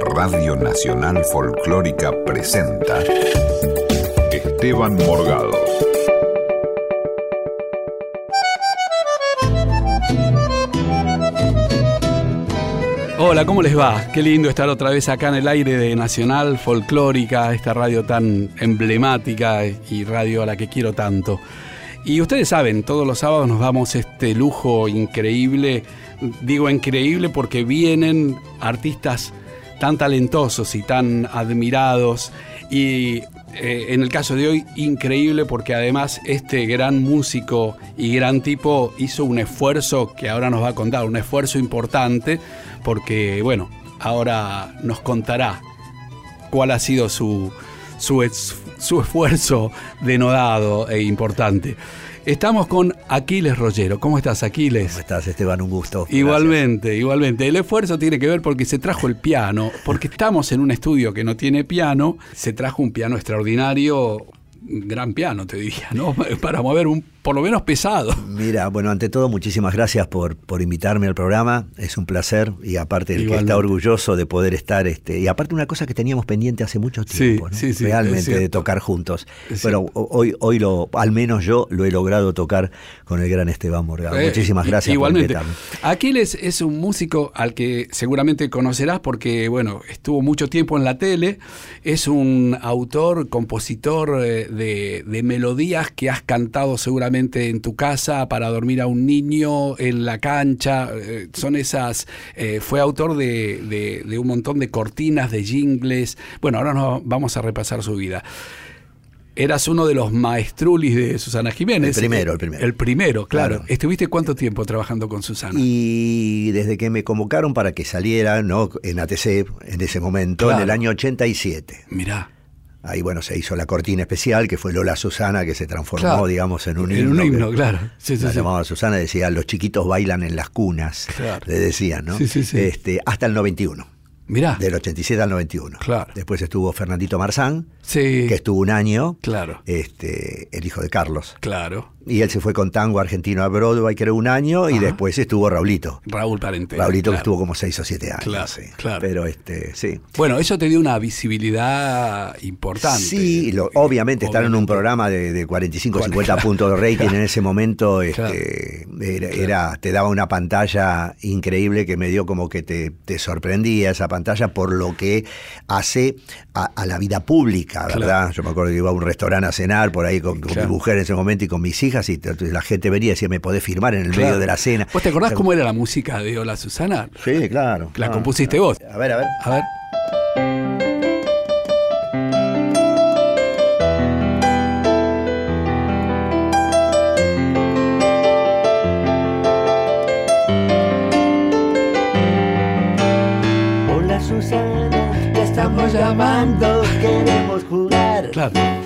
Radio Nacional Folclórica presenta Esteban Morgado. Hola, ¿cómo les va? Qué lindo estar otra vez acá en el aire de Nacional Folclórica, esta radio tan emblemática y radio a la que quiero tanto. Y ustedes saben, todos los sábados nos damos este lujo increíble. Digo increíble porque vienen artistas tan talentosos y tan admirados. Y eh, en el caso de hoy, increíble porque además este gran músico y gran tipo hizo un esfuerzo que ahora nos va a contar, un esfuerzo importante porque, bueno, ahora nos contará cuál ha sido su, su, su esfuerzo denodado e importante. Estamos con Aquiles Rollero. ¿Cómo estás, Aquiles? ¿Cómo estás, Esteban? Un gusto. Igualmente, igualmente. El esfuerzo tiene que ver porque se trajo el piano, porque estamos en un estudio que no tiene piano, se trajo un piano extraordinario, gran piano, te diría, ¿no? Para mover un por lo menos pesado. Mira, bueno, ante todo, muchísimas gracias por, por invitarme al programa. Es un placer y aparte el que está orgulloso de poder estar, este, y aparte una cosa que teníamos pendiente hace mucho tiempo, ¿no? realmente de tocar juntos. Pero hoy, hoy lo, al menos yo lo he logrado tocar con el gran Esteban Morgado. Eh, muchísimas gracias igualmente. por invitarme. Aquiles es un músico al que seguramente conocerás porque, bueno, estuvo mucho tiempo en la tele. Es un autor, compositor eh, de, de melodías que has cantado seguramente en tu casa para dormir a un niño, en la cancha. Eh, son esas. Eh, fue autor de, un montón de cortinas, de jingles. Bueno, ahora nos vamos a repasar su vida. Eras uno de los maestrulis de Susana Jiménez. El primero, el primero. El primero, claro. ¿Estuviste cuánto tiempo trabajando con Susana? Y desde que me convocaron para que saliera, ¿no? En ATC, en ese momento, en el año 87. Mirá. Ahí, bueno, se hizo la cortina especial, que fue Lola Susana, que se transformó, digamos, en un himno. En un himno, claro. Sí, la llamaba Susana, decía, los chiquitos bailan en las cunas, le decían, ¿no? Este, hasta el 91. Mirá. Del 87 al 91. Claro. Después estuvo Fernandito Marzán, sí. que estuvo un año. Claro. Este, el hijo de Carlos. Claro. Y él se fue con tango argentino a Broadway, creo, un año, y después estuvo Raulito. Raúl Parente. Raulito que estuvo como seis o siete años. Claro, claro. Pero este, sí. Bueno, eso te dio una visibilidad importante. Sí, lo, obviamente, estar en un programa de, 45 o 50 puntos de rating en ese momento este, era, te daba una pantalla increíble que me dio como que te, sorprendía esa pantalla por lo que hace a, la vida pública, ¿verdad? Yo me acuerdo que iba a un restaurante a cenar por ahí con, con mi mujer en ese momento y con mis hijas y la gente venía y decía, ¿me podés firmar en el medio de la cena? ¿Vos te acordás cómo era la música de Hola Susana? Sí, claro. La compusiste vos. A ver, a ver. A ver. Hola Susana, te estamos llamando, queremos jugar. Claro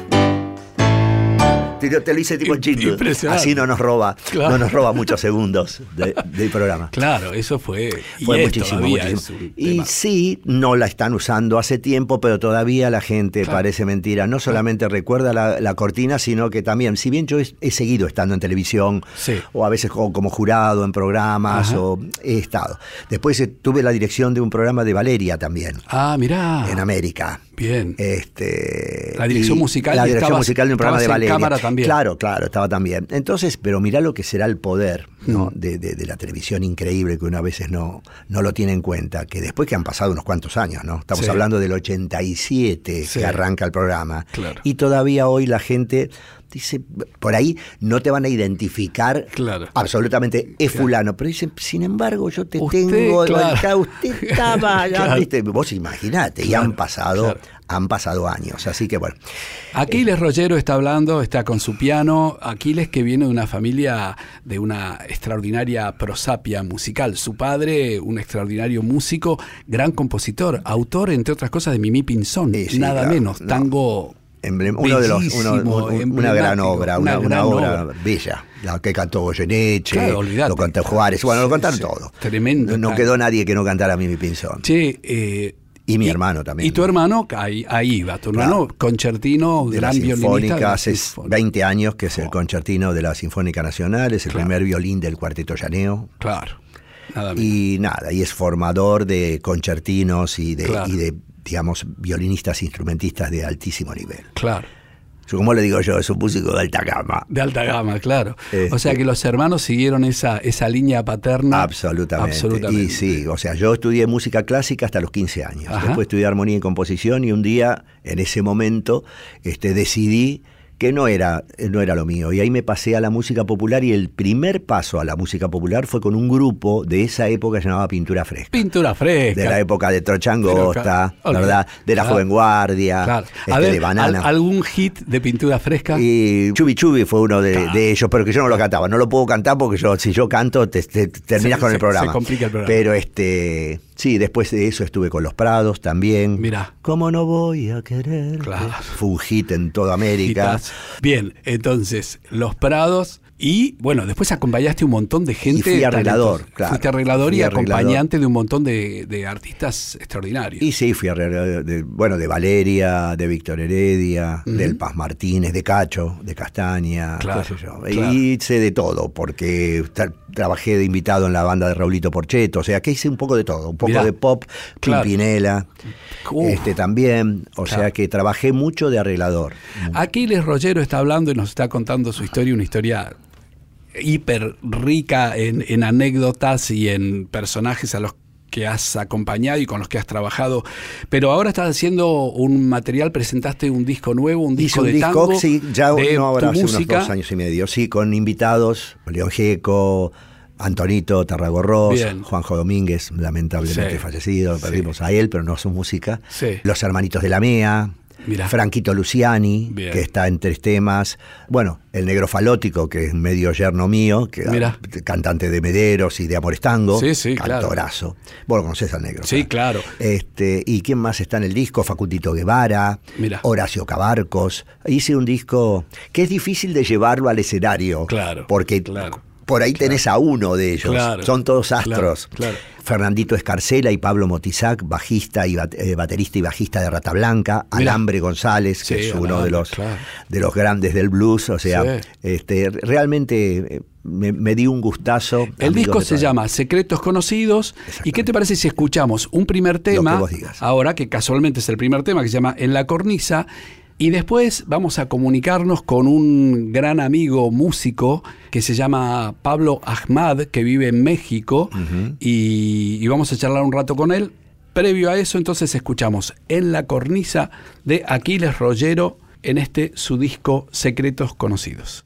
te, lo hice tipo chino. Así no nos roba, no nos roba muchos segundos del programa. Claro, eso fue. Fue muchísimo. Y sí, no la están usando hace tiempo, pero todavía la gente parece mentira. No solamente recuerda la, cortina, sino que también, si bien yo he, seguido estando en televisión, o a veces como, jurado en programas, o he estado. Después eh, tuve la dirección de un programa de Valeria también. Ah, mirá. En América. Bien. Este, la dirección musical. La dirección musical de un programa de Valeria. Claro, claro, estaba también. Entonces, pero mirá lo que será el poder ¿no? Mm. de, la televisión increíble que uno a veces no, no lo tiene en cuenta, que después que han pasado unos cuantos años, ¿no? Estamos hablando del 87 que arranca el programa. Y todavía hoy la gente dice, por ahí no te van a identificar absolutamente es fulano, pero dicen, sin embargo, yo te tengo, claro. usted estaba, ¿viste? vos imaginate, y han pasado, han pasado años, así que bueno. Aquiles eh, Rollero está hablando, está con su piano, Aquiles que viene de una familia de una extraordinaria prosapia musical, su padre, un extraordinario músico, gran compositor, autor, entre otras cosas, de Mimi Pinzón, nada menos, tango uno de los, una gran obra, una, obra, bella. La que cantó Goyeneche, lo cantó Juárez, bueno, lo cantaron todo. Tremendo. No, quedó nadie que no cantara Mimi Pinzón. Sí, eh, y mi hermano también. Y tu hermano, ahí, ahí va, tu hermano concertino, de gran la Sinfónica, hace 20 años que es el concertino de la Sinfónica Nacional, es el primer violín del Cuarteto Llaneo. Claro. Nada y nada, y es formador de concertinos y de, Claro. y de, digamos, violinistas, instrumentistas de altísimo nivel. Claro. Yo, como le digo yo, es un músico de alta gama. De alta gama, claro. Este- O sea que los hermanos siguieron esa, esa línea paterna. Absolutamente. Absolutamente. Y sí, o sea, yo estudié música clásica hasta los 15 años. Ajá. Después estudié armonía y composición y un día, en ese momento, este, decidí que no era, no era lo mío. Y ahí me pasé a la música popular y el primer paso a la música popular fue con un grupo de esa época llamado Pintura Fresca. Pintura fresca. De la época de Trochangosta, ¿verdad? De la Claro. Joven Guardia, Claro. este, A ver, de Banana. ¿al- ¿algún hit de pintura fresca? Y Chubi Chubi fue uno de, Claro. de ellos, pero que yo no lo cantaba. No lo puedo cantar porque yo, si yo canto, te, te- terminas Se- con se- el programa. se complica el programa. Pero este, sí, después de eso estuve con Los Prados también. Mirá. ¿Cómo no voy a querer? Claro. Fue un hit en toda América. Bien, entonces, Los Prados. Y bueno, después acompañaste un montón de gente. Y fui arreglador, talentosa. claro. Fuiste arreglador Fui y arreglador. acompañante de un montón de, de artistas extraordinarios. Y sí, fui a de, bueno, de Valeria, de Víctor Heredia, del Paz Martínez, de Cacho, de Castaña, Claro, qué sé yo. claro. Y hice de todo, porque tra- trabajé de invitado en la banda de Raulito Porcheto, o sea que hice un poco de todo, un poco Mirá. de pop, Claro. Pimpinela, Uf. este también, o sea que trabajé mucho de arreglador. Aquiles Rollero está hablando y nos está contando su historia, una historia hiper rica en, en anécdotas y en personajes a los que has acompañado y con los que has trabajado. Pero ahora estás haciendo un material, presentaste un disco nuevo, un Hice disco un de disco, tango, sí, ya de no ahora hace música. unos dos años y medio, sí, con invitados, León Gieco, Antonito Tarragorros. Juanjo Domínguez, lamentablemente Sí. fallecido, Sí. perdimos a él, pero no su música. Sí. Los hermanitos de la MEA, Mirá. Franquito Luciani, Bien. que está en tres temas. Bueno, el negro falótico, que es medio yerno mío, que Mirá. cantante de Mederos y de Amores Tango. Sí, sí, claro. cantorazo. Vos lo conocés al negro. Sí, claro. Este, ¿Y quién más está en el disco? Facundito Guevara, Mirá. Horacio Cabarcos. Hice un disco que es difícil de llevarlo al escenario. Claro, Porque claro, por ahí tenés a uno de ellos. Claro, Son todos astros. claro. Fernandito Escarcela y Pablo Motizac, bajista y bat- eh, baterista y bajista de Rata Blanca. Mirá. Alambre González, que es uno Alambre, de los, de los grandes del blues. O sea, Sí. este, realmente eh, me, me di un gustazo. El disco se llama Secretos Conocidos. ¿Y qué te parece si escuchamos un primer tema? vos digas. Ahora, que casualmente es el primer tema, que se llama En la cornisa. Y después vamos a comunicarnos con un gran amigo músico que se llama Pablo Ahmad, que vive en México. y, y vamos a charlar un rato con él. Previo a eso, entonces escuchamos En la cornisa de Aquiles Rollero en este su disco Secretos Conocidos.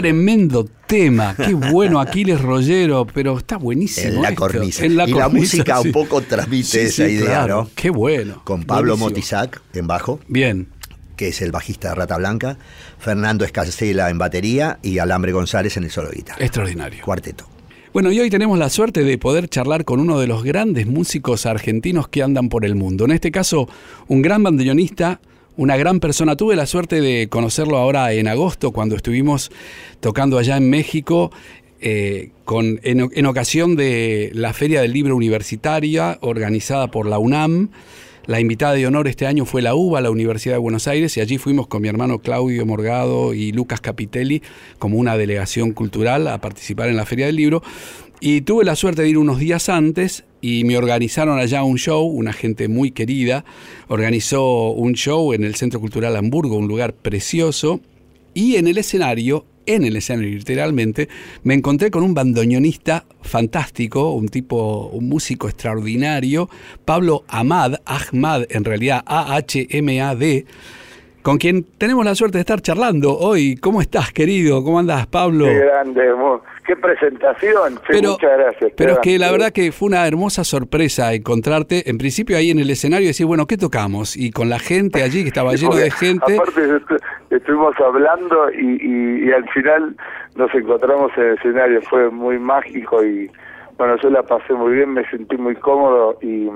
Tremendo tema. Qué bueno, Aquiles Rollero, pero está buenísimo. En la cornisa. y la música un poco transmite esa idea, ¿no? Qué bueno. Con Pablo Motizac en bajo. Bien. Que es el bajista de Rata Blanca. Fernando Escacela en batería y Alambre González en el solo guitarra. Extraordinario. Cuarteto. Bueno, y hoy tenemos la suerte de poder charlar con uno de los grandes músicos argentinos que andan por el mundo. En este caso, un gran bandoneonista, una gran persona. Tuve la suerte de conocerlo ahora en agosto, cuando estuvimos tocando allá en México. Eh, con, en, ocasión de la Feria del Libro Universitaria organizada por la UNAM. La invitada de honor este año fue la UBA, la Universidad de Buenos Aires, y allí fuimos con mi hermano Claudio Morgado y Lucas Capitelli como una delegación cultural a participar en la Feria del Libro. Y tuve la suerte de ir unos días antes y me organizaron allá un show, una gente muy querida, organizó un show en el Centro Cultural Hamburgo, un lugar precioso, y en el escenario, en el escenario literalmente, me encontré con un bandoneonista fantástico, un tipo, un músico extraordinario, Pablo Ahmad, Ahmad, en realidad A-H-M-A-D, con quien tenemos la suerte de estar charlando hoy. ¿Cómo estás, querido? ¿Cómo andas, Pablo? Qué grande, qué presentación. pero, muchas gracias. Pero es que la verdad que fue una hermosa sorpresa encontrarte, en principio ahí en el escenario, y decir, bueno, ¿qué tocamos? Y con la gente allí, que estaba lleno de gente. Aparte, estuvimos hablando y, y al final nos encontramos en el escenario. Fue muy mágico y, bueno, yo la pasé muy bien, me sentí muy cómodo y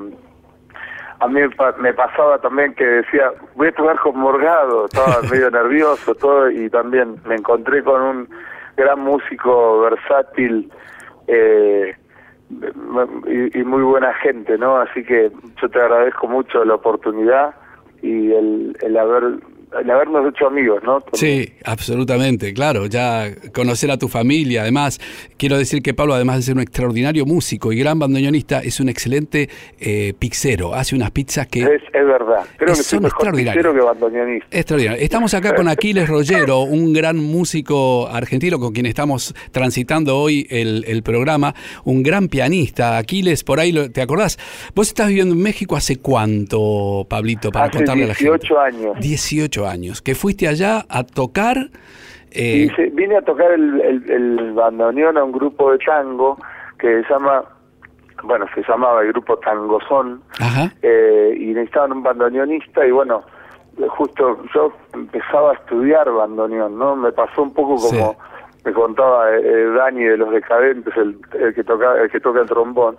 a mí me pasaba también que decía, voy a tocar con Morgado, estaba medio nervioso, todo, y también me encontré con un gran músico versátil eh, y, muy buena gente, ¿no? Así que yo te agradezco mucho la oportunidad y el, el haber el habernos hecho amigos, ¿no? Sí, absolutamente, claro, ya conocer a tu familia, además, quiero decir que Pablo, además de ser un extraordinario músico y gran bandoneonista, es un excelente eh, pizzero, hace unas pizzas que... Es, verdad, creo que son mejor pizzero que bandoneonista. Extraordinario. Estamos acá con Aquiles Rollero, un gran músico argentino con quien estamos transitando hoy el, el programa, un gran pianista. Aquiles, por ahí, lo, ¿te acordás? Vos estás viviendo en México hace cuánto, Pablito, para contarle a la gente? 18 años. 18 años, que fuiste allá a tocar... Eh... vine a tocar el, el, bandoneón a un grupo de tango que se llama bueno, se llamaba el grupo Tangozón, eh, y necesitaban un bandoneonista, y bueno, justo yo empezaba a estudiar bandoneón, ¿no? Me pasó un poco como me contaba eh, Dani de los Decadentes, el, el, que toca el que toca el trombón,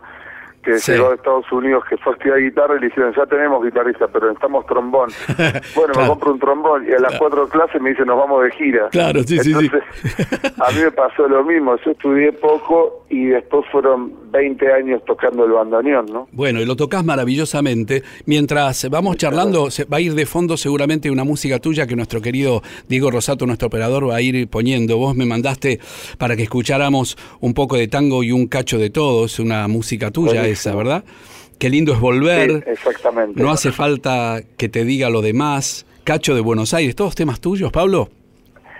que llegó de Estados Unidos, que fue a estudiar guitarra y le dijeron, ya tenemos guitarrista, pero necesitamos trombón. bueno, me compro un trombón y a las cuatro clases me dicen, nos vamos de gira. Claro, sí, sí, sí. a mí me pasó lo mismo, yo estudié poco y después fueron 20 años tocando el bandoneón, ¿no? Bueno, y lo tocas maravillosamente. Mientras vamos charlando, va a ir de fondo seguramente una música tuya que nuestro querido Diego Rosato, nuestro operador, va a ir poniendo. Vos me mandaste para que escucháramos un poco de tango y un cacho de todo, es una música tuya esa, ¿verdad? Qué lindo es volver. exactamente. No hace falta que te diga lo demás. Cacho de Buenos Aires, ¿todos temas tuyos, Pablo?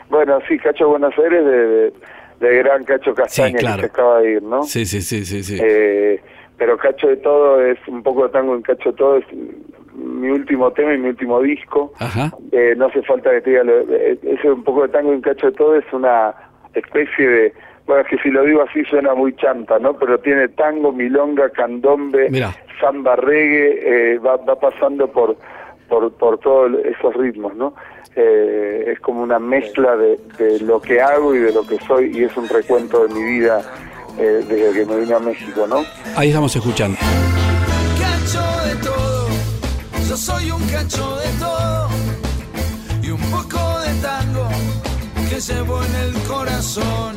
Bueno, sí, Cacho de Buenos Aires de, de, Gran Cacho Castaña que se acaba de ir, ¿no? Sí, sí, sí, sí. sí. Eh, pero Cacho de Todo es un poco de tango en Cacho de Todo, es mi último tema y mi último disco. Ajá. Eh, no hace falta que te diga, lo- eh, ese un poco de tango y un cacho de todo es una especie de, bueno, es que si lo digo así suena muy chanta, ¿no? Pero tiene tango, milonga, candombe, Mirá. samba, reggae, eh, va, va pasando por, por, por todos esos ritmos, ¿no? Eh, es como una mezcla de, de lo que hago y de lo que soy y es un recuento de mi vida eh, desde que me vine a México, ¿no? Ahí estamos escuchando. cacho de todo, yo soy un cacho de todo y un poco de tango que llevo en el corazón.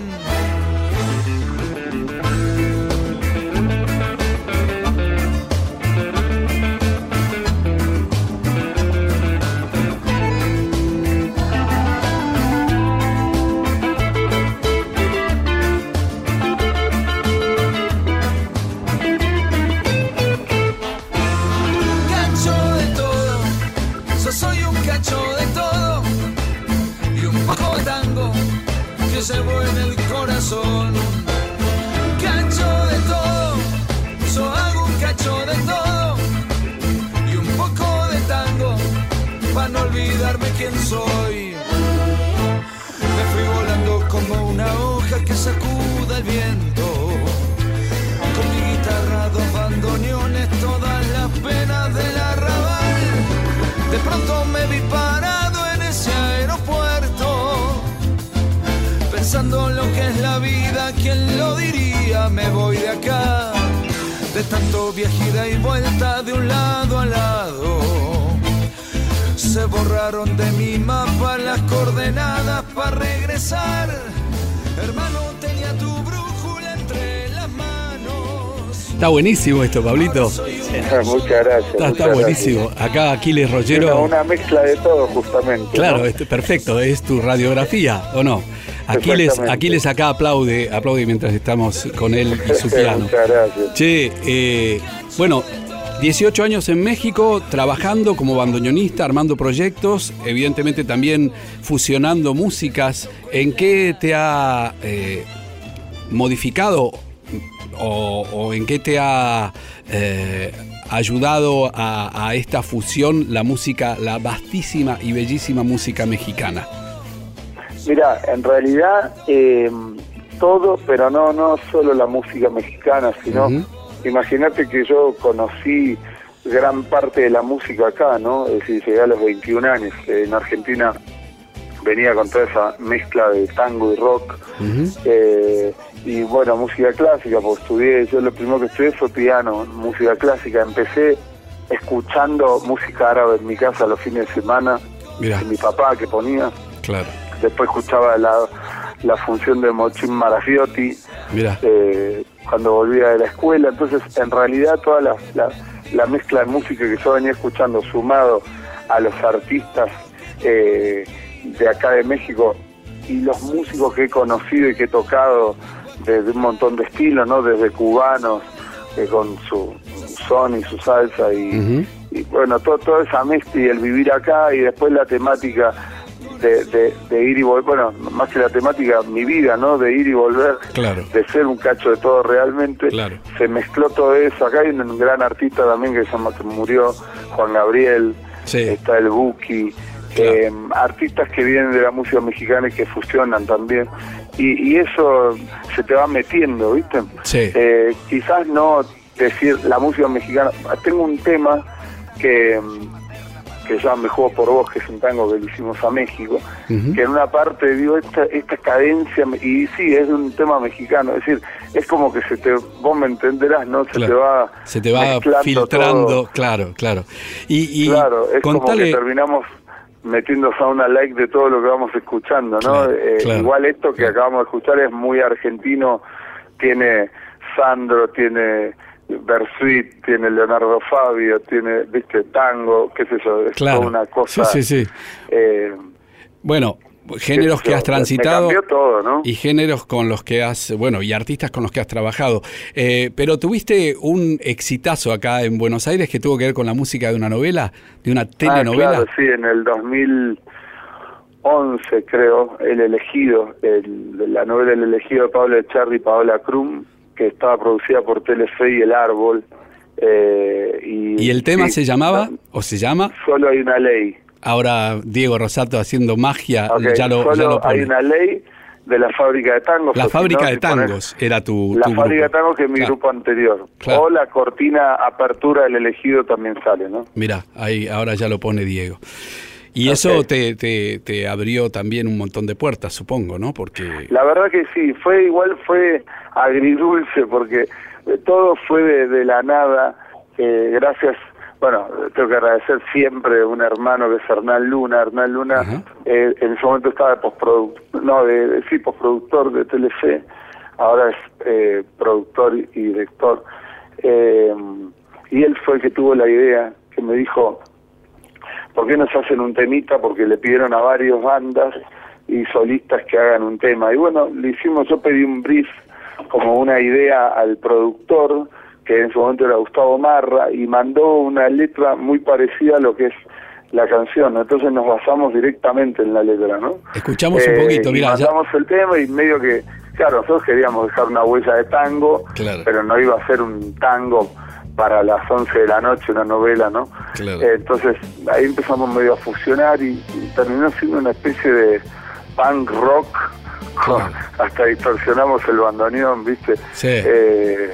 Llevo en el corazón. Cacho de todo, yo hago un cacho de todo y un poco de tango para no olvidarme quién soy. Me fui volando como una hoja que sacuda el viento. ¿Quién lo diría? Me voy de acá. De tanto viaje ida y vuelta de un lado a lado. Se borraron de mi mapa las coordenadas para regresar. Hermano, tenía tu. Está buenísimo esto, Pablito. muchas gracias. Está, gracias. buenísimo. Acá Aquiles Rollero. una mezcla de todo, justamente. Claro, ¿no? este, perfecto, es tu radiografía, ¿o no? Aquiles. Aquiles acá aplaude, aplaude mientras estamos con él y su piano. Muchas gracias. Che, eh, bueno, 18 años en México, trabajando como bandoneonista, armando proyectos, evidentemente también fusionando músicas. ¿En qué te ha eh, modificado o, o en qué te ha eh, ayudado a, a esta fusión la música, la vastísima y bellísima música mexicana? Mira, en realidad eh, todo, pero no no solo la música mexicana, sino Ujú. imagínate que yo conocí gran parte de la música acá, ¿no? Es decir, llegué a los 21 años. En Argentina venía con toda esa mezcla de tango y rock. Ujú. Eh, y bueno, música clásica, pues estudié, yo lo primero que estudié fue piano, música clásica. Empecé escuchando música árabe en mi casa los fines de semana, Mirá, de mi papá que ponía. claro, Después escuchaba la, la función de Mochín Marafiotti eh, cuando volvía de la escuela. Entonces, en realidad, toda la, la, la mezcla de música que yo venía escuchando, sumado a los artistas eh, de acá de México y los músicos que he conocido y que he tocado desde un montón de estilos, ¿no? Desde cubanos, eh, con su son y su salsa y, bueno, todo, toda esa mezcla y el vivir acá y después la temática de, de, de ir y volver, bueno, más que la temática, mi vida, ¿no? De ir y volver, Claro. de ser un cacho de todo realmente. Claro. Se mezcló todo eso. Acá hay un gran artista también que se llama, que murió, Juan Gabriel, Sí. está el Buki, Claro. eh, artistas que vienen de la música mexicana y que fusionan también. Y, y eso se te va metiendo, ¿viste? Sí. Eh, quizás no decir la música mexicana. Tengo un tema que, que se llama Me Juego por Vos, que es un tango que le hicimos a México, que en una parte digo, esta, esta cadencia, y sí, es un tema mexicano, es decir, es como que se te, vos me entenderás, ¿no? Se Claro. te va Se te va filtrando, todo. claro, claro. Y, y Claro, es como que terminamos metiendo a una like de todo lo que vamos escuchando, ¿no? Claro, Eh, claro, igual esto que claro. acabamos de escuchar es muy argentino, tiene Sandro, tiene Bersuit, tiene Leonardo Fabio, tiene, viste, tango, qué sé yo, es Claro. toda una cosa. Sí, sí, sí. eh, bueno, géneros que has transitado todo, ¿no? y géneros con los que has, bueno, y artistas con los que has trabajado. Eh, pero tuviste un exitazo acá en Buenos Aires que tuvo que ver con la música de una novela, de una Ah, telenovela. claro, sí, en el 2011 creo, El Elegido, el- la novela El Elegido de Pablo Echarri y Paola Krum, que estaba producida por Telefe y El Árbol, Eh, y, ¿Y el tema sí, se llamaba o se llama? Solo hay una ley. Ahora Diego Rosato haciendo magia, ya lo, solo ya lo hay una ley de la fábrica de tangos. La si fábrica no, de si tangos era tu, La fábrica de tangos que es mi Claro. grupo anterior. Claro. O la cortina apertura del elegido también sale, ¿no? Mira, ahí ahora ya lo pone Diego. Y eso te, te, te abrió también un montón de puertas, supongo, ¿no? Porque La verdad que sí, fue igual, fue agridulce porque eh, todo fue de, de la nada, eh, gracias, bueno, tengo que agradecer siempre a un hermano que es Hernán Luna, Hernán Luna eh, en ese momento estaba de postproductor, no, de, de- sí, postproductor de Telefe, ahora es eh, productor y director, eh, y él fue el que tuvo la idea, que me dijo, ¿por qué no se hacen un temita? Porque le pidieron a varios bandas y solistas que hagan un tema. Y bueno, le hicimos, yo pedí un brief como una idea al productor, que en su momento era Gustavo Marra, y mandó una letra muy parecida a lo que es la canción. Entonces nos basamos directamente en la letra, ¿no? escuchamos un poquito, Eh, y mira, ya, mandamos el tema y medio que, claro, nosotros queríamos dejar una huella de tango, Claro. pero no iba a ser un tango para las 11 de la noche, una novela, ¿no? Claro. Eh, entonces ahí empezamos medio a fusionar y, y terminó siendo una especie de punk rock, Claro. hasta distorsionamos el bandoneón, ¿viste? Sí. Eh,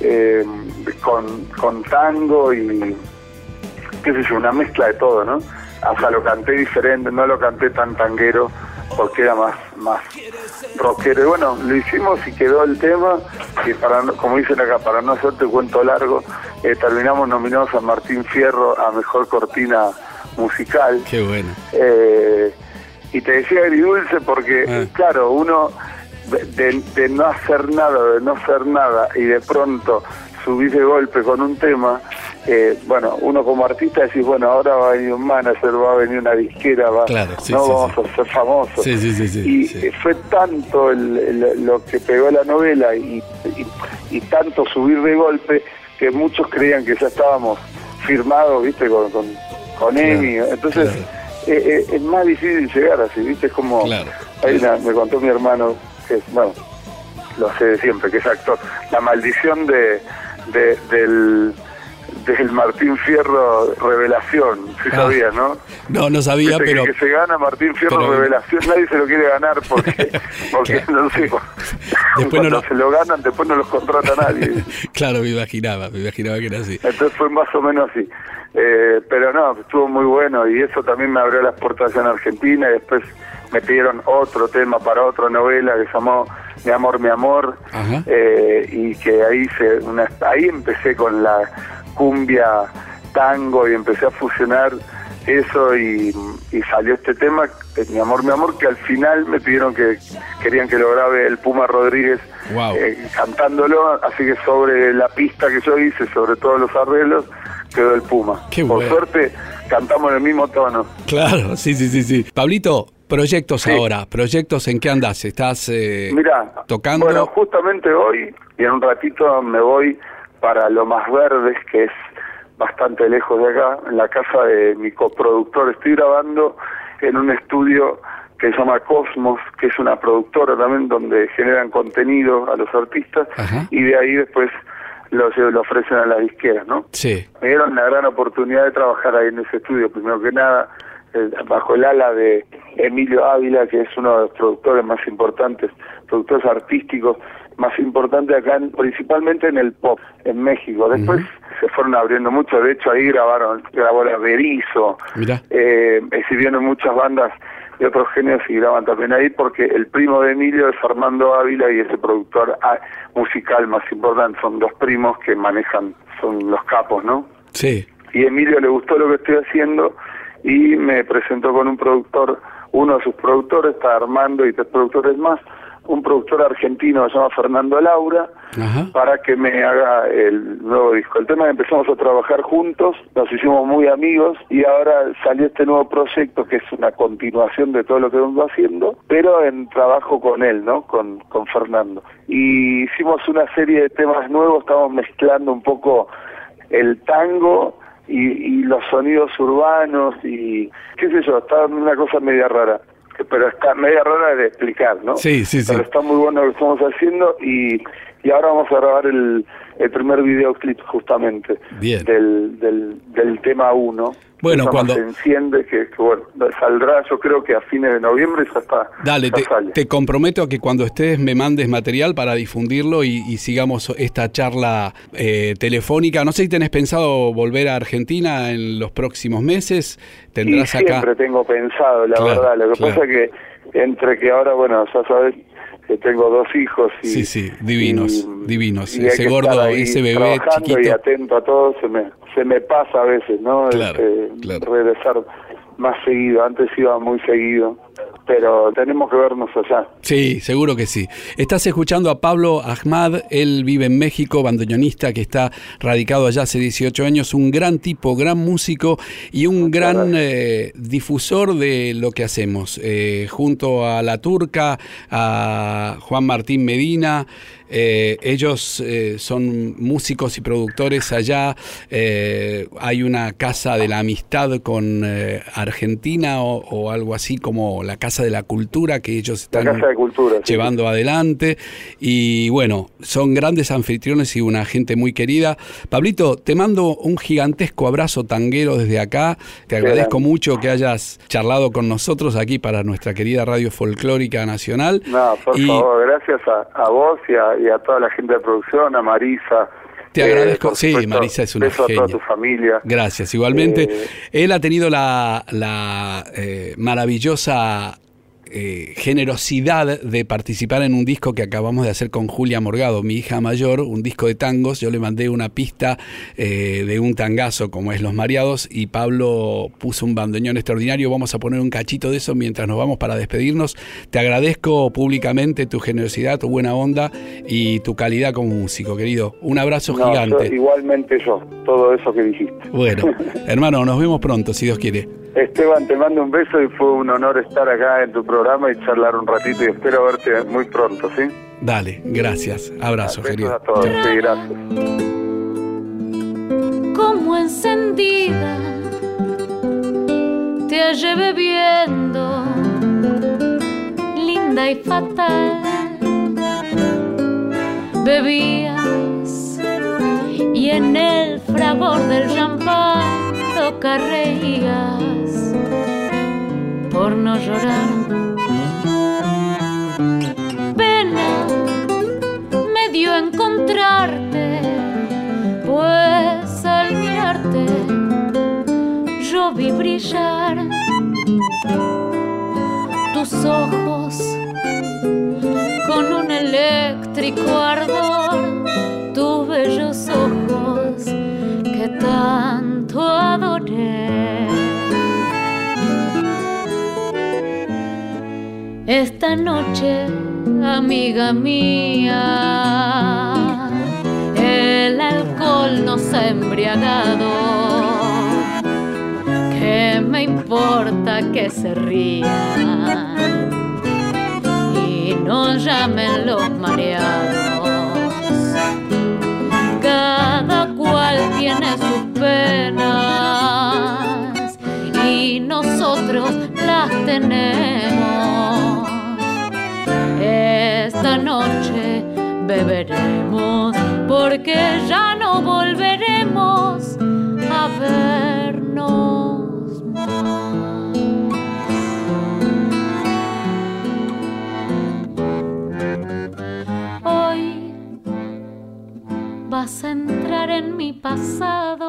eh, con, con tango y qué sé yo, una mezcla de todo, ¿no? Hasta lo canté diferente, no lo canté tan tanguero porque era más más rockero. Y bueno, lo hicimos y quedó el tema y para como dicen acá, para no hacerte cuento largo, eh, terminamos nominados a Martín Fierro a Mejor Cortina Musical. qué bueno. Eh, y te decía agridulce porque, Ah. claro, uno de, de- no hacer nada, de no hacer nada y de pronto subir de golpe con un tema, eh, bueno, uno como artista decís, bueno, ahora va a venir un manager, va a venir una disquera, va, Claro, sí, no sí, vamos sí. a ser famosos. Y eh, fue tanto el- el- lo que pegó la novela y, y, y tanto subir de golpe que muchos creían que ya estábamos firmados, viste, con, con, con Claro, Emi. Entonces, claro. eh, eh, es más difícil llegar así, ¿viste? Es como. Claro, una- me contó mi hermano, que es, bueno, lo sé de siempre, que es actor. La maldición de, de- del, del Martín Fierro Revelación, si Ah, sabías, ¿no? No, no sabía, Viste que- pero que, se gana Martín Fierro pero- Revelación, nadie se lo quiere ganar porque, porque no sé, Después cuando no se lo ganan, después no los contrata nadie. claro, me imaginaba, me imaginaba que era así. Entonces fue más o menos así. Eh, pero no, estuvo muy bueno y eso también me abrió las puertas en Argentina y después me pidieron otro tema para otra novela que llamó Mi amor, mi amor eh, y que ahí se una, ahí empecé con la cumbia tango y empecé a fusionar eso y, y salió este tema eh, Mi amor, mi amor que al final me pidieron que querían que lo grabe el Puma Rodríguez Wow. eh, cantándolo, así que sobre la pista que yo hice, sobre todos los arreglos, quedó el Puma. Qué Por bueno. suerte, cantamos en el mismo tono. Claro, sí, sí, sí, sí. Pablito, proyectos Sí. ahora, proyectos en qué andas, estás eh, tocando. bueno, justamente hoy y en un ratito me voy para Lo Más Verdes, que es bastante lejos de acá, en la casa de mi coproductor. Estoy grabando en un estudio que se llama Cosmos, que es una productora también donde generan contenido a los artistas Ajá. y de ahí después lo, lo ofrecen a las disqueras, ¿no? Sí, me dieron la gran oportunidad de trabajar ahí en ese estudio, primero que nada, bajo el ala de Emilio Ávila, que es uno de los productores más importantes, productores artísticos más importantes acá, en- principalmente en el pop, en México. Después se fueron abriendo mucho, de hecho ahí grabaron, grabó la Berizo, eh, exhibieron muchas bandas de otros géneros y graban también ahí porque el primo de Emilio es Armando Ávila y es el productor ah, musical más importante, son dos primos que manejan, son los capos, ¿no? sí. y Emilio le gustó lo que estoy haciendo y me presentó con un productor, uno de sus productores, está Armando y tres productores más, un productor argentino que se llama Fernando Laura, Ajá. para que me haga el nuevo disco. El tema es que empezamos a trabajar juntos, nos hicimos muy amigos y ahora salió este nuevo proyecto que es una continuación de todo lo que vengo haciendo, pero en trabajo con él, ¿no? Con, con Fernando. Y hicimos una serie de temas nuevos, estamos mezclando un poco el tango y, y los sonidos urbanos y qué sé yo, está una cosa media rara, pero está media rara de explicar, ¿no? Sí, sí, sí. Pero está muy bueno lo que estamos haciendo y, y ahora vamos a grabar el, el primer videoclip justamente Bien. Del, del, del tema 1. Bueno, cuando- Se enciende, que, que, bueno, saldrá yo creo que a fines de noviembre ya está. Dale, ya te, sale. te comprometo a que cuando estés me mandes material para difundirlo y, y sigamos esta charla eh, telefónica. No sé si tenés pensado volver a Argentina en los próximos meses. Y Tendrás siempre acá. tengo pensado, la Claro, verdad. Lo que claro. pasa que entre que ahora, bueno, ya sabes que tengo dos hijos y... Sí, sí, divinos, divinos. y Ese gordo, ese bebé chiquito. y atento a todo, se me, se me pasa a veces, ¿no? Claro, Este, claro. Regresar más seguido. Antes iba muy seguido, pero tenemos que vernos allá. Sí, seguro que sí. Estás escuchando a Pablo Ahmad, él vive en México, bandoneonista que está radicado allá hace 18 años, un gran tipo, gran músico y un gran eh, difusor de lo que hacemos. Eh, junto a La Turca, a Juan Martín Medina, eh, ellos eh, son músicos y productores allá. Eh, hay una casa de la amistad con Argentina o, o algo así como la Casa de la Cultura que ellos están sí. llevando adelante. Y bueno, son grandes anfitriones y una gente muy querida. Pablito, te mando un gigantesco abrazo tanguero desde acá. Te agradezco mucho que hayas charlado con nosotros aquí para nuestra querida Radio Folclórica Nacional. No, por Y- favor, gracias a, a vos y a, y a toda la gente de producción, a Marisa. Te Eh, agradezco. Sí, supuesto, Marisa es una beso a toda genia. tu familia. Gracias, igualmente. Eh, Él ha tenido la, la, eh, maravillosa eh, generosidad de participar en un disco que acabamos de hacer con Julia Morgado, mi hija mayor, un disco de tangos. Yo le mandé una pista eh, de un tangazo como es Los Mareados y Pablo puso un bandoneón extraordinario. Vamos a poner un cachito de eso mientras nos vamos para despedirnos. Te agradezco públicamente tu generosidad, tu buena onda y tu calidad como músico, querido. Un abrazo no, yo- gigante. igualmente yo, todo eso que dijiste. Bueno, hermano, nos vemos pronto, si Dios quiere. Esteban, te mando un beso y fue un honor estar acá en tu programa y charlar un ratito y espero verte muy pronto, ¿sí? Dale, gracias. Abrazo, querido. a todos, sí, gracias. como encendida te hallé bebiendo, linda y fatal. Bebías y en el fragor del champán loca reías por no llorar. Pena me dio encontrarte, pues al mirarte yo vi brillar tus ojos con un eléctrico ardor, tus bellos ojos que tanto adoré. Esta noche, amiga mía, el alcohol nos ha embriagado. ¿Qué me importa que se rían y nos llamen los mareados? Cada cual tiene sus penas y nosotros las tenemos. Esta noche beberemos porque ya no volveremos a vernos más. Hoy vas a entrar en mi pasado.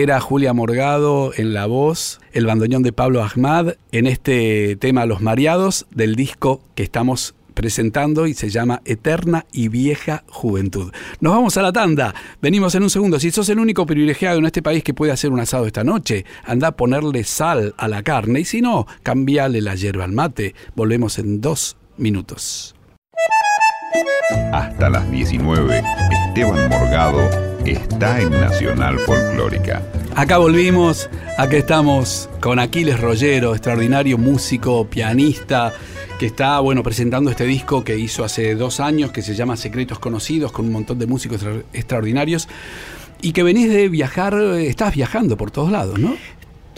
Era Julia Morgado en la voz, el bandoneón de Pablo Ahmad en este tema Los Mareados del disco que estamos presentando y se llama Eterna y Vieja Juventud. Nos vamos a la tanda. Venimos en un segundo. Si sos el único privilegiado en este país que puede hacer un asado esta noche, anda a ponerle sal a la carne y si no, cambiale la hierba al mate. Volvemos en dos minutos. Hasta las 19, Esteban Morgado está en Nacional Folclórica. Acá volvimos, acá estamos con Aquiles Rollero, extraordinario músico, pianista, que está bueno presentando este disco que hizo hace dos años, que se llama Secretos Conocidos, con un montón de músicos extra- extraordinarios. Y que venís de viajar, eh, estás viajando por todos lados, ¿no?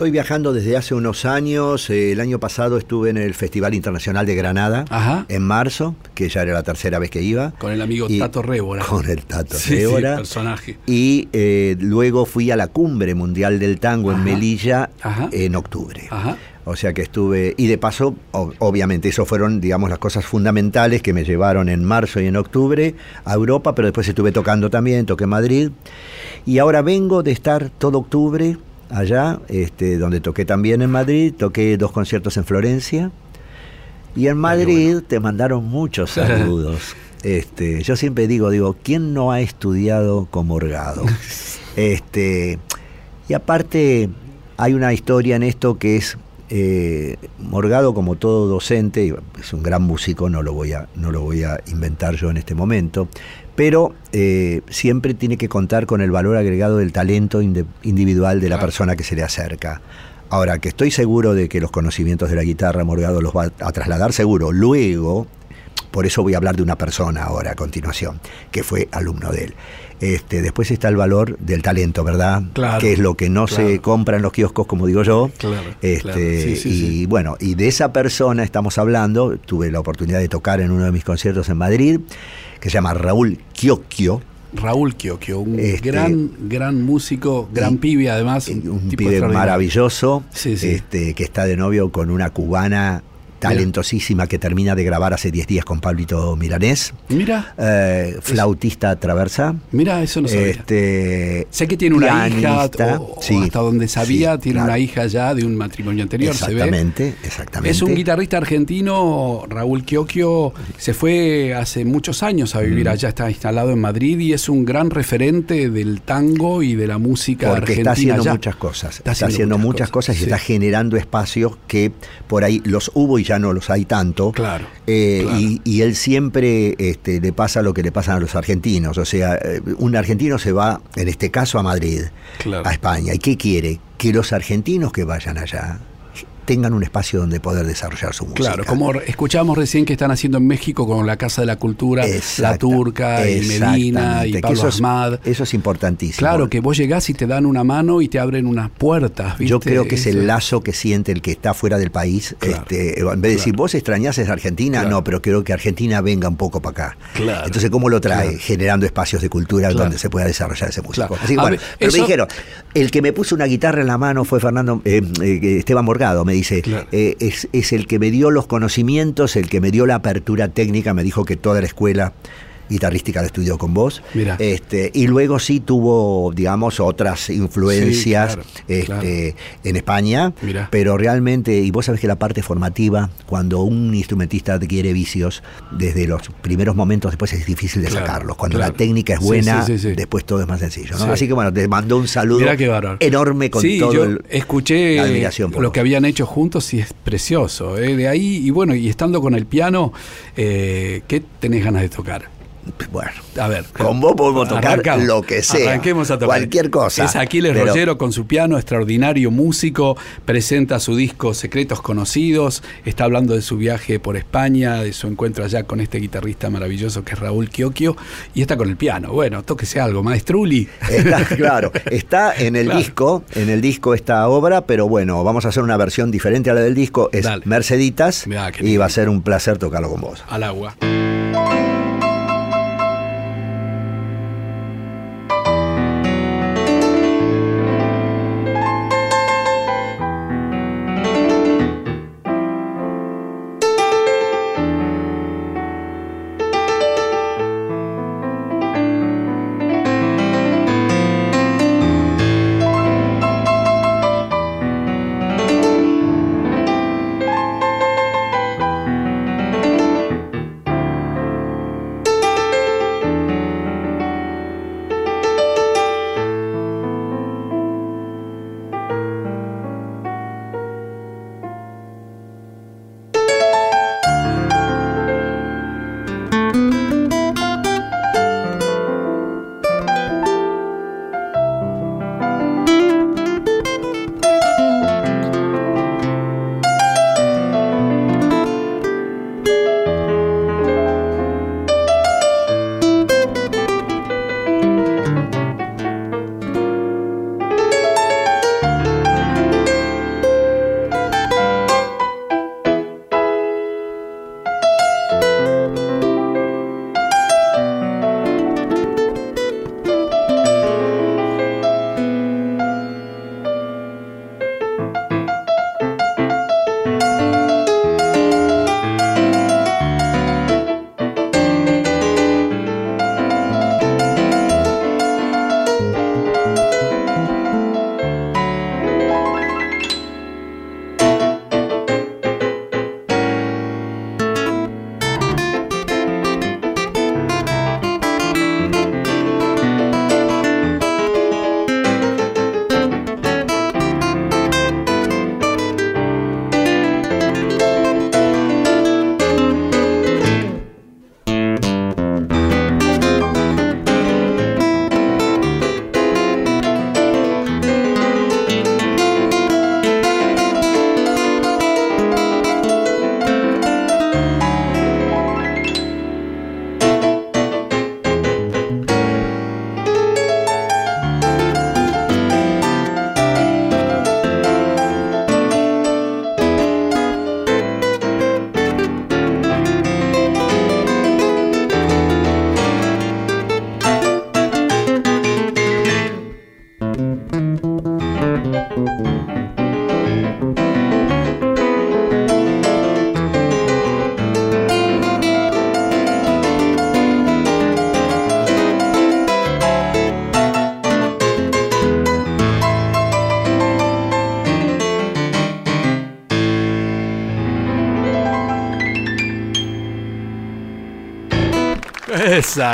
Estoy viajando desde hace unos años. eh, El año pasado estuve en el Festival Internacional de Granada, Ajá. en marzo, que ya era la tercera vez que iba. Con el amigo Y- Tato Révora. Con el Tato Sí, sí, Révora. personaje. Y eh, luego fui a la Cumbre Mundial del Tango en. Melilla Ajá. en octubre. Ajá. O sea que estuve, y de paso, ob- obviamente, eso fueron, digamos, las cosas fundamentales que me llevaron en marzo y en octubre a Europa, pero después estuve tocando también, toqué en Madrid. Y ahora vengo de estar todo octubre allá, este, donde toqué también en Madrid, toqué dos conciertos en Florencia. Y en Madrid te mandaron muchos saludos. Este, yo siempre digo, digo, ¿quién no ha estudiado con Morgado? Este, y aparte, hay una historia en esto que es eh, Morgado, como todo docente, y es un gran músico, no lo voy a, no lo voy a inventar yo en este momento, pero eh, siempre tiene que contar con el valor agregado del talento individual de la persona que se le acerca. Ahora, que estoy seguro de que los conocimientos de la guitarra Morgado los va a trasladar, seguro. Luego, por eso voy a hablar de una persona ahora a continuación, que fue alumno de él. Este, después está el valor del talento, ¿verdad? Claro, Que es lo que no se compra en los kioscos, como digo yo. Claro, Este. Sí, sí, y sí. bueno, y de esa persona estamos hablando. Tuve la oportunidad de tocar en uno de mis conciertos en Madrid, que se llama Raúl Chiocchio. Raúl Kioquio, un Este- gran, gran músico, gran Y- pibe además. Un tipo pibe maravilloso, Sí, sí. Este, que está de novio con una cubana talentosísima que termina de grabar hace 10 días con Pablito Milanés, Mira, eh, flautista traversa. mira, eso no sabía. Este, Sé que tiene una hija, pianista, o, o sí, hasta donde sabía, sí, tiene claro. una hija ya de un matrimonio anterior, se ve. Exactamente, exactamente. Es un guitarrista argentino, Raúl Kioquio, se fue hace muchos años a vivir allá, está instalado en Madrid y es un gran referente del tango y de la música Porque argentina está haciendo allá. muchas cosas. Está Está, haciendo haciendo muchas muchas cosas, cosas, y sí. está generando espacios que por ahí los hubo y ya no los hay tanto. Claro, Eh, claro. Y, y él siempre este, le pasa lo que le pasa a los argentinos. O sea, eh, un argentino se va, en este caso, a Madrid, Claro. a España. ¿Y qué quiere? Que los argentinos que vayan allá tengan un espacio donde poder desarrollar su música. Claro, como escuchamos recién que están haciendo en México con la Casa de la Cultura, La Turca, y Medina, y Pablo eso es- Ahmad. Eso es importantísimo. Claro, que vos llegás y te dan una mano y te abren unas puertas. ¿viste? Yo creo que es el lazo que siente el que está fuera del país. Claro, este, en vez de decir, vos extrañás a Argentina, no, pero creo que Argentina venga un poco para acá. Claro, Entonces, ¿cómo lo trae? Generando espacios de cultura donde se pueda desarrollar ese músico. Claro. Así que, bueno, ver, pero eso- me dijeron, el que me puso una guitarra en la mano fue Fernando, eh, eh, Esteban Morgado, me dice, Claro. eh, es, es el que me dio los conocimientos, el que me dio la apertura técnica, me dijo que toda la escuela guitarrística la estudió con vos. Mirá. Este, y luego sí tuvo, digamos, otras influencias claro, este, claro. en España, Mirá. pero realmente, y vos sabés que la parte formativa, cuando un instrumentista adquiere vicios, desde los primeros momentos después es difícil de Claro, sacarlos. Cuando la técnica es buena, sí, sí, sí. después todo es más sencillo. Así que bueno, te mando un saludo enorme con todo yo el- escuché la admiración por lo vos. que habían hecho juntos y es precioso. ¿eh? De ahí, y bueno, y estando con el piano, eh, ¿qué tenés ganas de tocar? Bueno, A ver. Con vos podemos tocar arrancamos. lo que sea. Arranquemos a tocar. Cualquier cosa. Es Aquiles Pero- Rollero con su piano, extraordinario músico. Presenta su disco Secretos Conocidos. Está hablando de su viaje por España, de su encuentro allá con este guitarrista maravilloso que es Raúl Kioquio. Y está con el piano. Bueno, tóquese algo, maestruli. Está, claro, está en el Claro. disco, en el disco esta obra, pero bueno, vamos a hacer una versión diferente a la del disco, es Dale. Merceditas, Mirá, y va a ser un placer tocarlo con vos. Al agua.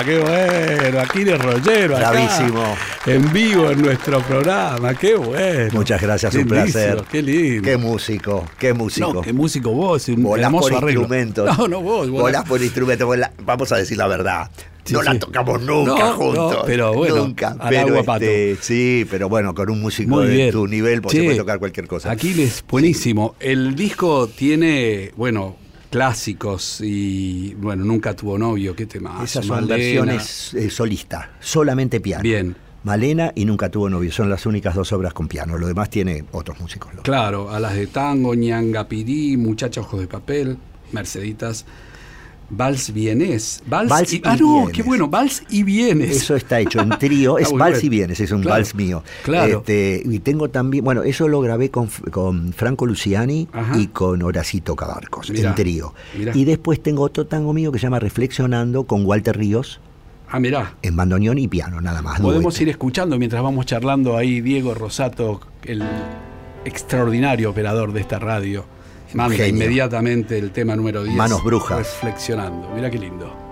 Qué bueno. Aquí de Rollero. acá, Bravísimo. En vivo en nuestro programa. Qué bueno. Muchas gracias, un placer. Qué lindo. Qué músico, qué músico. No, qué músico vos. Un Volás por arreglo. instrumentos. No, no vos. volás- Volás por instrumentos. volás- Vamos a decir la verdad. Sí, no sí. la tocamos nunca No, juntos. no, pero bueno, Nunca. al Pero agua, este, sí, pero bueno, con un músico Muy de tu nivel pues, Che, se puede tocar cualquier cosa. Aquiles, buenísimo. El disco tiene, bueno, clásicos y, bueno, nunca tuvo novio. ¿Qué tema? Esas son versiones eh, solistas, solamente piano. Bien. Malena y Nunca tuvo novio, son las únicas dos obras con piano. Lo demás tiene otros músicos. Claro, a las de tango, ñangapidí, muchacha ojos de papel, Merceditas, Vals vienes. Vals, Vals y, y ah, no, vienes. qué bueno, Vals y vienes. Eso está hecho en trío, es muy vals y vienes, es un Claro, vals mío. claro. Este, y tengo también, bueno, eso lo grabé con, con Franco Luciani Ajá. y con Horacito Cabarcos, Mirá, en trío. mirá. Y después tengo otro tango mío que se llama Reflexionando con Walter Ríos Ah, mirá. en bandoneón y piano, nada más. Podemos dueto. ir escuchando mientras vamos charlando ahí Diego Rosato, el extraordinario operador de esta radio. Manda genio. inmediatamente el tema número 10. Manos brujas. Reflexionando. Mira qué lindo.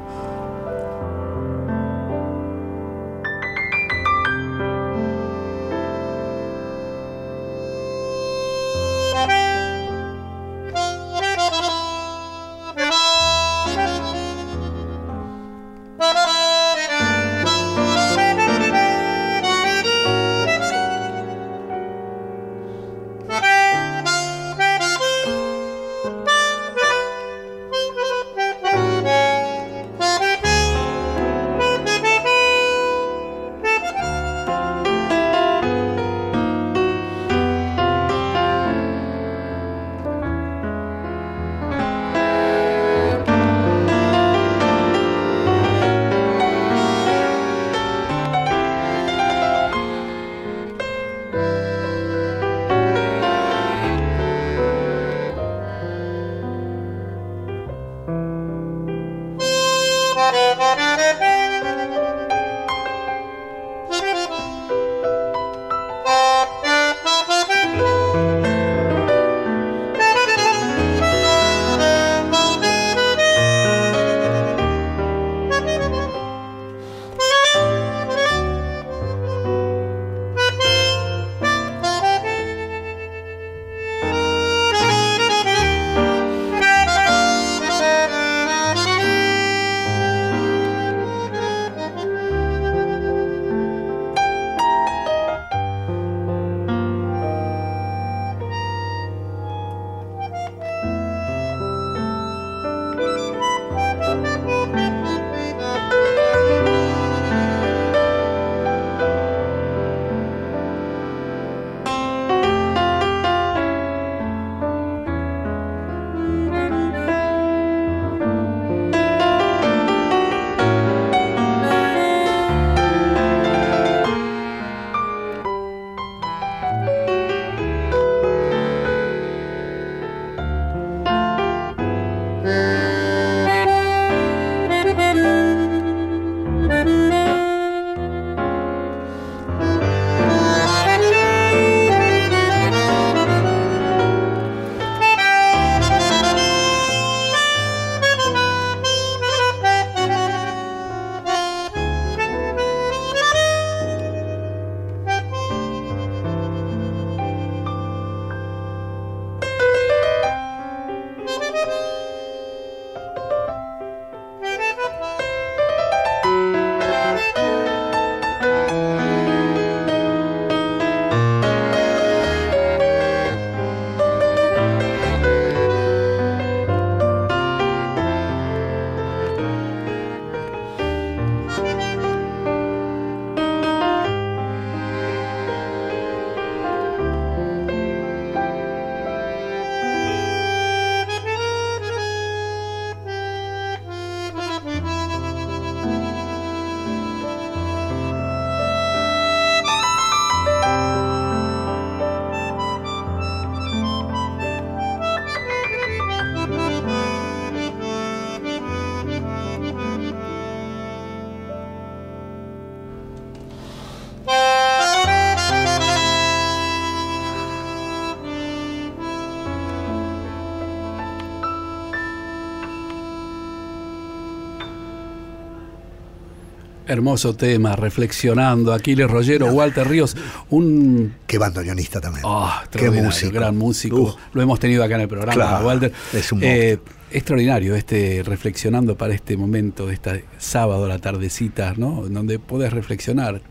Hermoso tema, reflexionando. Aquiles Rollero, Walter Ríos, un. Qué bandoneonista también. Ah, Qué músico. gran músico. Uf. Lo hemos tenido acá en el programa, Claro, Walter. es un Eh, extraordinario este reflexionando para este momento, de este sábado a la tardecita, ¿no? Donde podés reflexionar,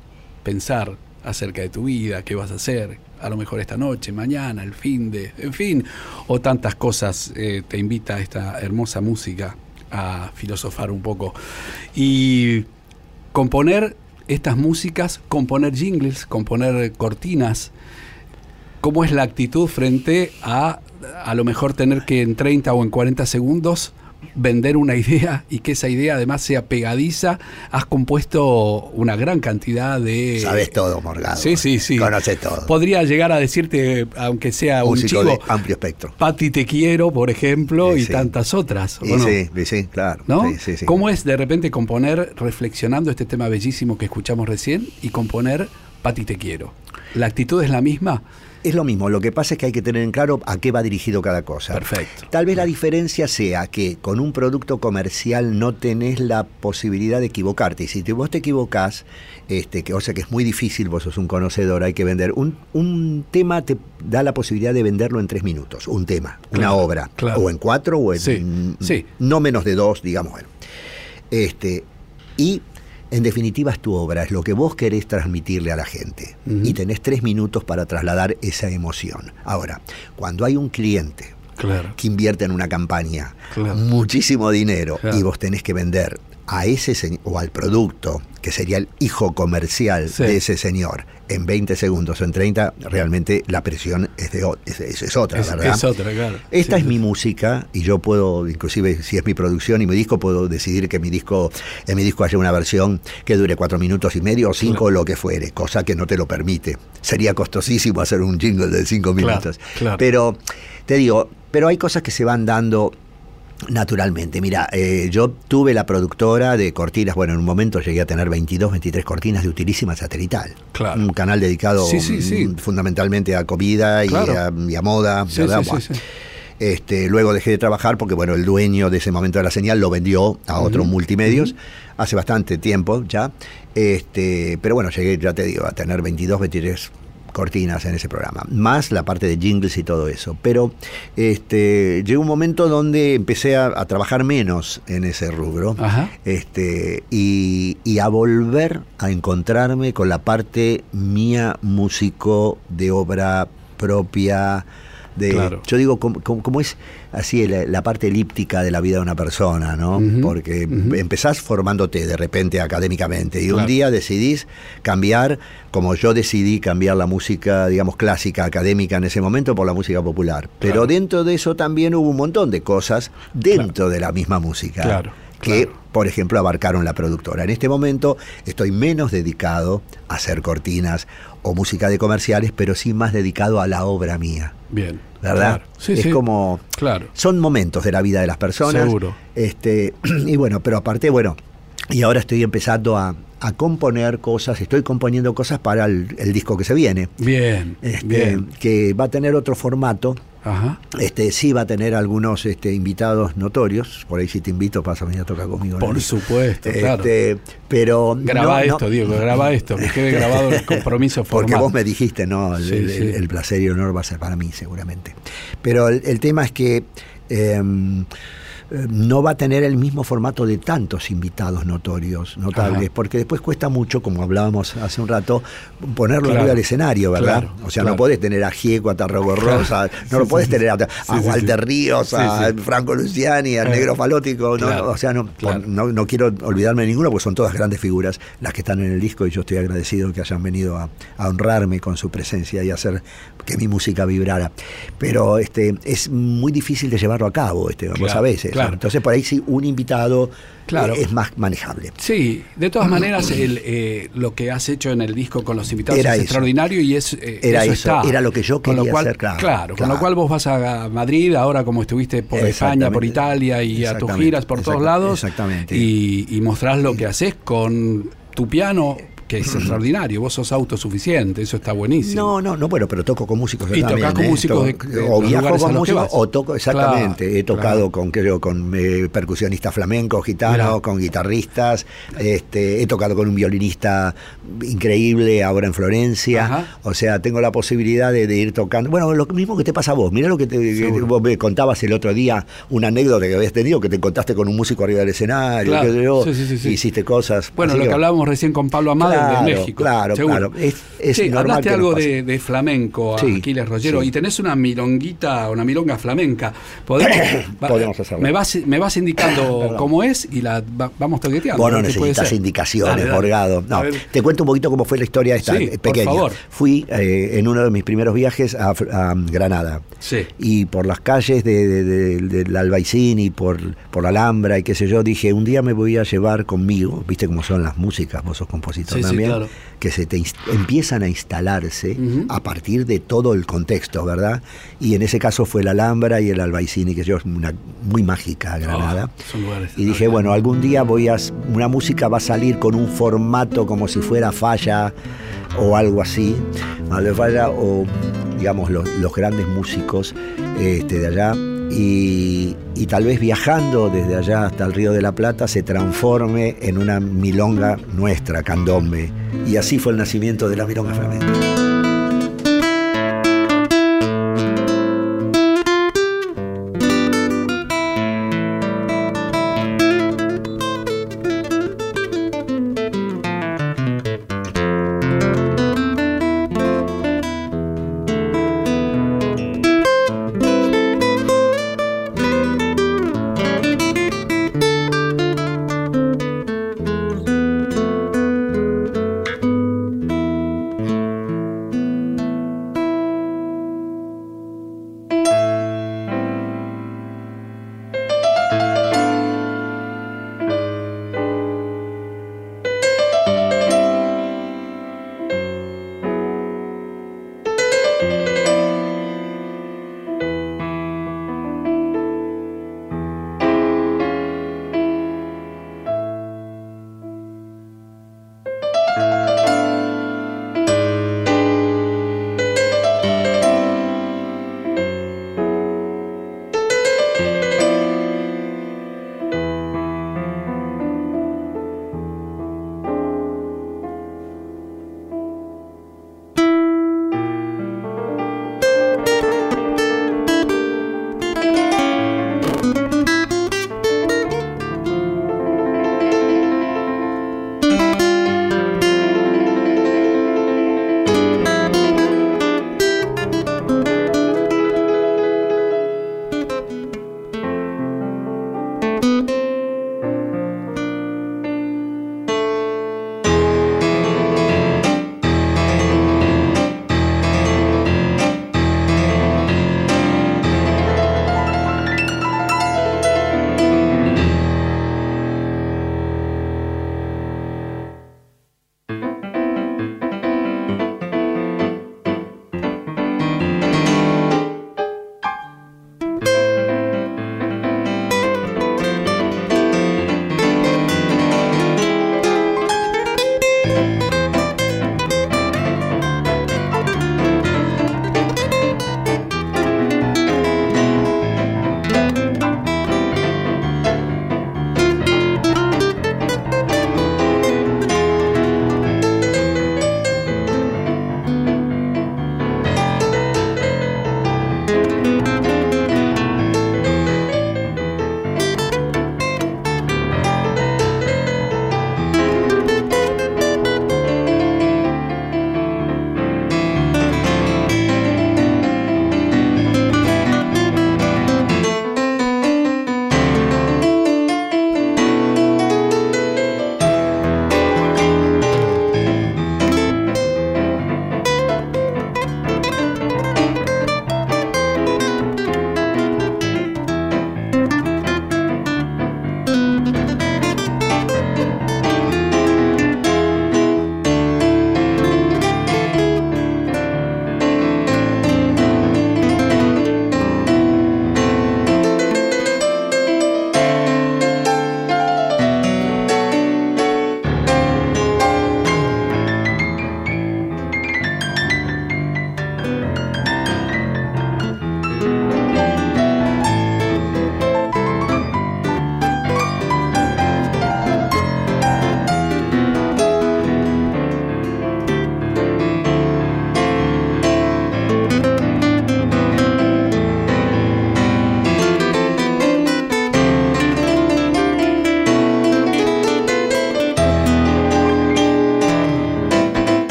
pensar acerca de tu vida, qué vas a hacer, a lo mejor esta noche, mañana, el fin de, en fin, o tantas cosas. eh, te invita esta hermosa música a filosofar un poco. Y componer estas músicas, componer jingles, componer cortinas, ¿cómo es la actitud frente a a lo mejor tener que en 30 o en 40 segundos vender una idea y que esa idea además sea pegadiza? Has compuesto una gran cantidad de... Sabes todo, Morgado. Sí, sí, sí. Conoces todo. Podría llegar a decirte, aunque sea un de amplio espectro. Pati Te Quiero, por ejemplo, Sí, y sí. tantas otras. ¿o Y no? sí, sí, claro. ¿No? Sí. ¿Cómo es de repente componer, reflexionando este tema bellísimo que escuchamos recién, y componer Pati Te Quiero? ¿La actitud es la misma? Es lo mismo, lo que pasa es que hay que tener en claro a qué va dirigido cada cosa. Perfecto. Tal vez la diferencia sea que con un producto comercial no tenés la posibilidad de equivocarte. Y si te- vos te equivocás, este, que, o sea que es muy difícil, vos sos un conocedor, hay que vender. Un, un tema te da la posibilidad de venderlo en tres minutos, un tema, una obra. claro. O en cuatro o en Sí, sí. no menos de dos, digamos. Bueno. Este, y en definitiva es tu obra, es lo que vos querés transmitirle a la gente. Y tenés tres minutos para trasladar esa emoción. Ahora, cuando hay un cliente Claro. que invierte en una campaña Claro. muchísimo dinero Claro. y vos tenés que vender a ese señor o al producto que sería el hijo comercial Sí. de ese señor en 20 segundos o en 30, realmente la presión es, de, o- es, es- es otra, ¿verdad? es otra, claro. Esta Sí, es sí, mi música y yo puedo, inclusive si es mi producción y mi disco, puedo decidir que mi disco, en mi disco haya una versión que dure cuatro minutos y medio o cinco, Claro. lo que fuere, cosa que no te lo permite. Sería costosísimo hacer un jingle de cinco Claro, minutos. claro. Pero, te digo, pero hay cosas que se van dando naturalmente. Mira, eh, yo tuve la productora de cortinas, bueno, en un momento llegué a tener 22, 23 cortinas de utilísima satelital. Claro. Un canal dedicado Sí, sí, sí. mm, fundamentalmente a comida y, a, y a moda. Este, luego dejé de trabajar porque bueno, el dueño de ese momento de la señal lo vendió a otros multimedios hace bastante tiempo ya. Este, pero bueno, llegué, ya te digo, a tener 22, 23 cortinas en ese programa, más la parte de jingles y todo eso. Pero este, llegó un momento donde empecé a, a trabajar menos en ese rubro Ajá. este, y, y a volver a encontrarme con la parte mía músico de obra propia. De, Claro. Yo digo, como es así la, la parte elíptica de la vida de una persona, ¿no? Porque empezás formándote de repente académicamente y Claro. un día decidís cambiar, como yo decidí cambiar la música, digamos, clásica, académica en ese momento por la música popular. Pero Claro. dentro de eso también hubo un montón de cosas dentro de la misma música Claro, que, claro. por ejemplo, abarcaron la productora. En este momento estoy menos dedicado a hacer cortinas o música de comerciales, pero sí más dedicado a la obra mía. Bien. ¿Verdad? Claro. Sí, es sí. como. Claro. Son momentos de la vida de las personas. Seguro. Este, y bueno, pero aparte, bueno, y ahora estoy empezando a, a componer cosas, estoy componiendo cosas para el, el disco que se viene. Bien. Este, Bien. que va a tener otro formato. Ajá. Este, sí va a tener algunos este, invitados notorios. Por ahí si te invito, pasa a tocar conmigo. Por supuesto, claro. Este, pero Graba no, no, esto, Diego, graba esto, que quede grabado el compromiso formal. Porque vos me dijiste, no, el, Sí, el- sí. el placer y el honor va a ser para mí, seguramente. Pero el, el tema es que em, eh, no va a tener el mismo formato de tantos invitados notorios, notables, Ajá. porque después cuesta mucho, como hablábamos hace un rato, ponerlo Claro. arriba del escenario, ¿verdad? Claro, o sea, claro. no podés tener a Gieco, a Tarrago Claro. Rosa, no lo podés tener a, a Walter. Ríos, a. Franco Luciani, al Eh, Negro Falótico, no, no, o sea, no, no, no quiero olvidarme de ninguno, porque son todas grandes figuras las que están en el disco y yo estoy agradecido que hayan venido a, a honrarme con su presencia y hacer que mi música vibrara. Pero este es muy difícil de llevarlo a cabo, este, Claro, sabés eso. Claro. Entonces por ahí sí un invitado Claro. eh, es más manejable. Sí, de todas maneras, el, eh, lo que has hecho en el disco con los invitados Era es eso. extraordinario y es eh, Era eso, eso, está. era lo que yo Con lo quería cual, hacer, claro, con lo cual vos vas a Madrid, ahora como estuviste por España, por. Italia y a tus giras por todos lados, exactamente. y, y mostrás lo que haces con tu piano, que es extraordinario. Vos sos autosuficiente, eso está buenísimo. No, no, no, bueno, pero toco con músicos. yo Y también, con ¿eh? músicos de- de o viajo con que músicos, o toco, exactamente. Claro, He tocado claro. con, creo, con eh, percusionistas flamencos, gitanos, Mirá. con guitarristas. Este, he tocado con un violinista increíble ahora en Florencia. Ajá. O sea, tengo la posibilidad de, de ir tocando. Bueno, lo mismo que te pasa a vos. Mira lo que, te, que vos me contabas el otro día, una anécdota que habías tenido, que te encontraste con un músico arriba del escenario, Claro. sé yo, Sí, sí, sí, sí. hiciste cosas. Bueno, Así lo que hablábamos recién con Pablo Amado Claro, de México. claro, seguro. claro. Es- es Che, normal hablaste que algo de, de flamenco, Sí, Aquiles Rollero, sí. y tenés una milonguita, una milonga flamenca. ¿Podemos, va- Podemos hacerlo. Me vas, me vas indicando cómo es y la va- vamos toqueteando. Vos no necesitas indicaciones, Dale, dale. Morgado. No, A ver. te cuento un poquito cómo fue la historia esta Sí, eh, por pequeña. favor. Fui eh, en uno de mis primeros viajes a, Granada. Sí. Y por las calles de, de- de- del Albaicín y por, por la Alhambra y qué sé yo, dije, un día me voy a llevar conmigo, viste cómo son las músicas, vos sos compositor Sí, sí, también, claro. que se te empiezan a instalarse a partir de todo el contexto, ¿verdad? Y en ese caso fue la Alhambra y el Albaicín, que yo, es una muy mágica Granada. Ah, son lugares Y dije, bueno, algún día voy a. Una música va a salir con un formato como si fuera falla o algo así. Falla o, digamos, los, los grandes músicos este, de allá. Y, tal vez viajando desde allá hasta el Río de la Plata se transforme en una milonga nuestra, candombe. Y así fue el nacimiento de la milonga flamenca.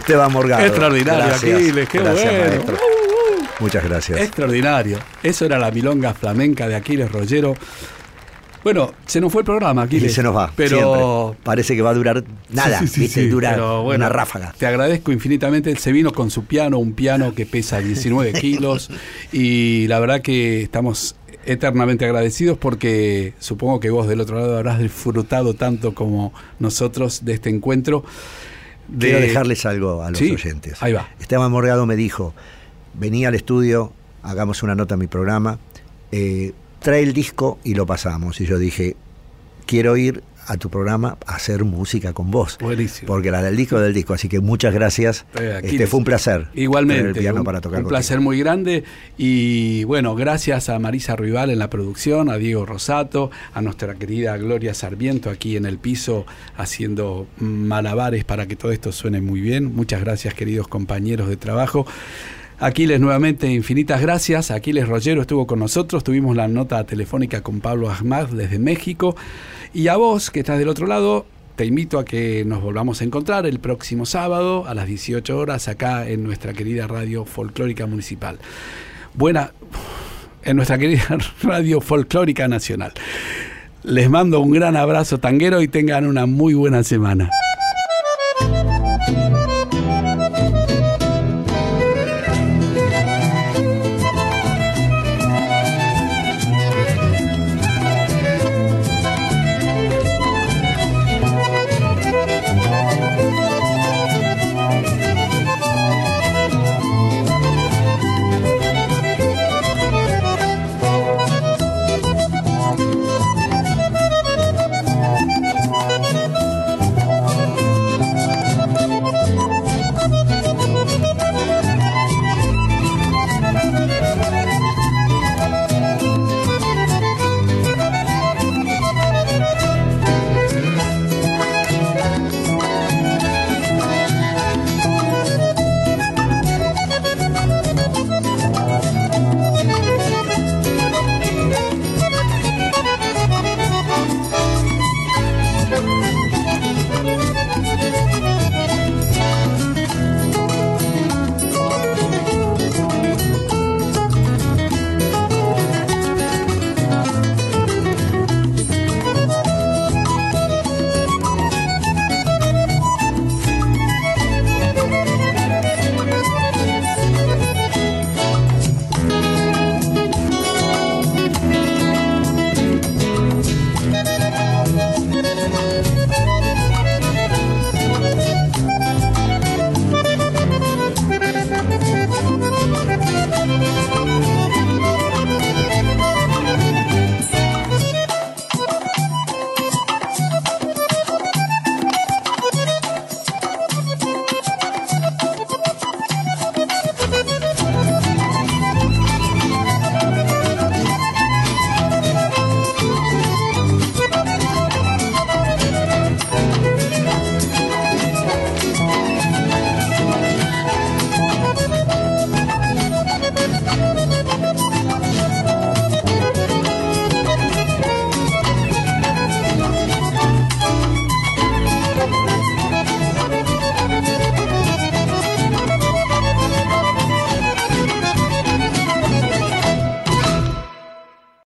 Esteban Morgado. Extraordinario, Gracias. Aquiles, qué Gracias, bueno. maestro. Muchas gracias. Extraordinario. Eso era la milonga flamenca de Aquiles Rollero. Bueno, se nos fue el programa, Y Aquiles. se nos va. Pero siempre. Parece que va a durar nada. Sí, sí, ¿viste? sí, Dura pero bueno, una ráfaga. Te agradezco infinitamente. Se vino con su piano, un piano que pesa 19 kilos. Y la verdad que estamos eternamente agradecidos porque supongo que vos del otro lado habrás disfrutado tanto como nosotros de este encuentro. De- Quiero dejarles algo a los Sí, oyentes. ahí va. Esteban Morgado me dijo, vení al estudio, hagamos una nota en mi programa, eh, trae el disco y lo pasamos. Y yo dije, quiero ir a tu programa a hacer música con vos. Buenísimo. Porque la del disco es del disco, así que muchas gracias. Eh, este fue un placer. Igualmente, tener el piano un, para tocar un contigo. placer muy grande y bueno, gracias a Marisa Rival en la producción, a Diego Rosato, a nuestra querida Gloria Sarmiento aquí en el piso haciendo malabares para que todo esto suene muy bien. Muchas gracias queridos compañeros de trabajo. Aquiles nuevamente infinitas gracias. Aquiles Rollero estuvo con nosotros. Tuvimos la nota telefónica con Pablo Ahmad desde México. Y a vos que estás del otro lado, te invito a que nos volvamos a encontrar el próximo sábado a las 18 horas acá en nuestra querida radio folclórica municipal. Buena, en nuestra querida radio folclórica nacional. Les mando un gran abrazo tanguero y tengan una muy buena semana.